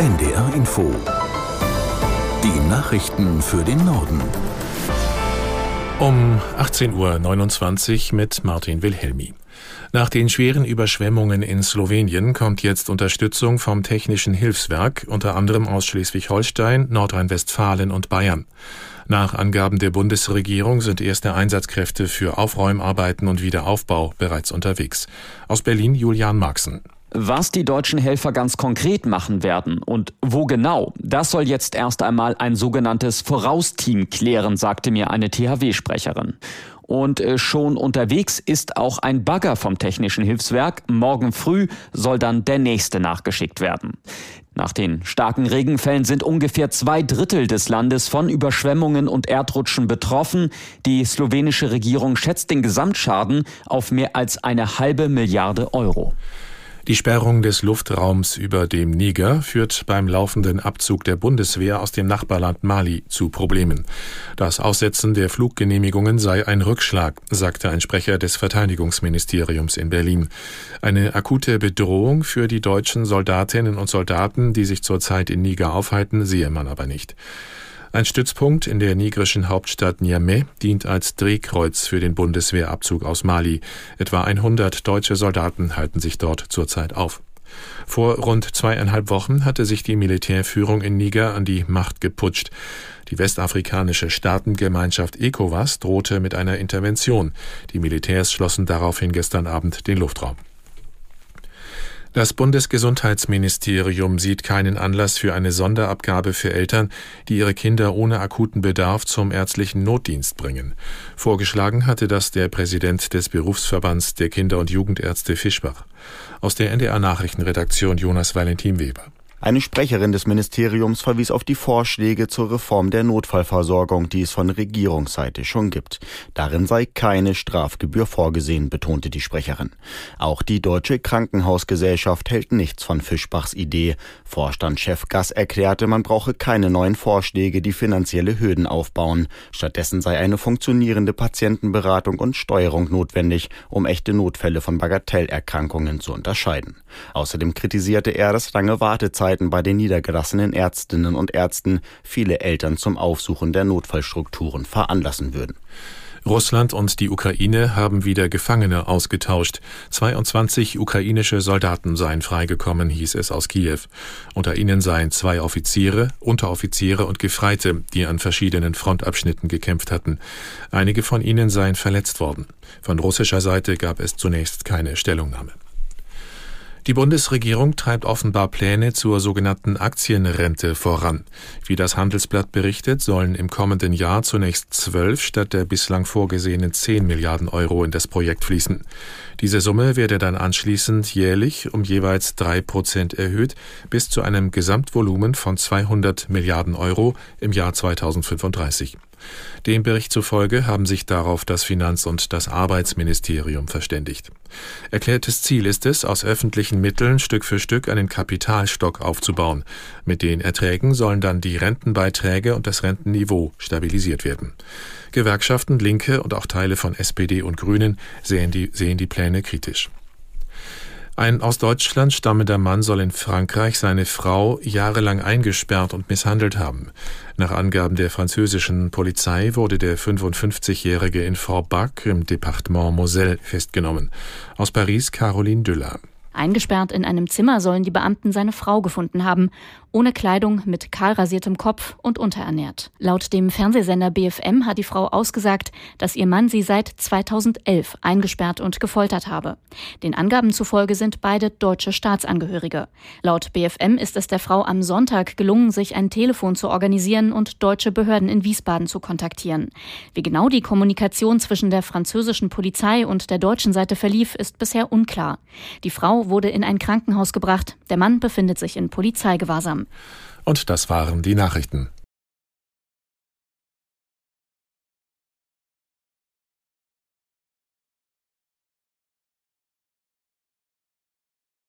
NDR Info. Die Nachrichten für den Norden. Um 18.29 Uhr mit Martin Wilhelmi. Nach den schweren Überschwemmungen in Slowenien kommt jetzt Unterstützung vom Technischen Hilfswerk, unter anderem aus Schleswig-Holstein, Nordrhein-Westfalen und Bayern. Nach Angaben der Bundesregierung sind erste Einsatzkräfte für Aufräumarbeiten und Wiederaufbau bereits unterwegs. Aus Berlin Julian Marxen. Was die deutschen Helfer ganz konkret machen werden und wo genau, das soll jetzt erst einmal ein sogenanntes Vorausteam klären, sagte mir eine THW-Sprecherin. Und äh, schon unterwegs ist auch ein Bagger vom Technischen Hilfswerk. Morgen früh soll dann der nächste nachgeschickt werden. Nach den starken Regenfällen sind ungefähr zwei Drittel des Landes von Überschwemmungen und Erdrutschen betroffen. Die slowenische Regierung schätzt den Gesamtschaden auf mehr als eine halbe Milliarde Euro. Die Sperrung des Luftraums über dem Niger führt beim laufenden Abzug der Bundeswehr aus dem Nachbarland Mali zu Problemen. Das Aussetzen der Fluggenehmigungen sei ein Rückschlag, sagte ein Sprecher des Verteidigungsministeriums in Berlin. Eine akute Bedrohung für die deutschen Soldatinnen und Soldaten, die sich zurzeit in Niger aufhalten, sehe man aber nicht. Ein Stützpunkt in der nigerischen Hauptstadt Niamey dient als Drehkreuz für den Bundeswehrabzug aus Mali. Etwa 100 deutsche Soldaten halten sich dort zurzeit auf. Vor rund zweieinhalb Wochen hatte sich die Militärführung in Niger an die Macht geputscht. Die westafrikanische Staatengemeinschaft ECOWAS drohte mit einer Intervention. Die Militärs schlossen daraufhin gestern Abend den Luftraum. Das Bundesgesundheitsministerium sieht keinen Anlass für eine Sonderabgabe für Eltern, die ihre Kinder ohne akuten Bedarf zum ärztlichen Notdienst bringen. Vorgeschlagen hatte das der Präsident des Berufsverbands der Kinder- und Jugendärzte Fischbach. Aus der NDR Nachrichtenredaktion Jonas Valentin Weber. Eine Sprecherin des Ministeriums verwies auf die Vorschläge zur Reform der Notfallversorgung, die es von Regierungsseite schon gibt. Darin sei keine Strafgebühr vorgesehen, betonte die Sprecherin. Auch die Deutsche Krankenhausgesellschaft hält nichts von Fischbachs Idee. Vorstandschef Gass erklärte, man brauche keine neuen Vorschläge, die finanzielle Hürden aufbauen. Stattdessen sei eine funktionierende Patientenberatung und Steuerung notwendig, um echte Notfälle von Bagatellerkrankungen zu unterscheiden. Außerdem kritisierte er, dass lange Wartezeiten Wartezeiten bei den niedergelassenen Ärztinnen und Ärzten viele Eltern zum Aufsuchen der Notfallstrukturen veranlassen würden. Russland und die Ukraine haben wieder Gefangene ausgetauscht. 22 ukrainische Soldaten seien freigekommen, hieß es aus Kiew. Unter ihnen seien zwei Offiziere, Unteroffiziere und Gefreite, die an verschiedenen Frontabschnitten gekämpft hatten. Einige von ihnen seien verletzt worden. Von russischer Seite gab es zunächst keine Stellungnahme. Die Bundesregierung treibt offenbar Pläne zur sogenannten Aktienrente voran. Wie das Handelsblatt berichtet, sollen im kommenden Jahr zunächst zwölf statt der bislang vorgesehenen zehn Milliarden Euro in das Projekt fließen. Diese Summe werde dann anschließend jährlich um jeweils drei Prozent erhöht bis zu einem Gesamtvolumen von 200 Milliarden Euro im Jahr 2035. Dem Bericht zufolge haben sich darauf das Finanz- und das Arbeitsministerium verständigt. Erklärtes Ziel ist es, aus öffentlichen Mitteln Stück für Stück einen Kapitalstock aufzubauen. Mit den Erträgen sollen dann die Rentenbeiträge und das Rentenniveau stabilisiert werden. Gewerkschaften, Linke und auch Teile von SPD und Grünen sehen die, sehen die Pläne kritisch. Ein aus Deutschland stammender Mann soll in Frankreich seine Frau jahrelang eingesperrt und misshandelt haben. Nach Angaben der französischen Polizei wurde der 55-Jährige in Forbach im Departement Moselle festgenommen. Aus Paris Caroline Düller. Eingesperrt in einem Zimmer sollen die Beamten seine Frau gefunden haben ohne Kleidung, mit kahlrasiertem Kopf und unterernährt. Laut dem Fernsehsender BFM hat die Frau ausgesagt, dass ihr Mann sie seit 2011 eingesperrt und gefoltert habe. Den Angaben zufolge sind beide deutsche Staatsangehörige. Laut BFM ist es der Frau am Sonntag gelungen, sich ein Telefon zu organisieren und deutsche Behörden in Wiesbaden zu kontaktieren. Wie genau die Kommunikation zwischen der französischen Polizei und der deutschen Seite verlief, ist bisher unklar. Die Wurde in ein Krankenhaus gebracht, der Mann befindet sich in Polizeigewahrsam. Und das waren die Nachrichten.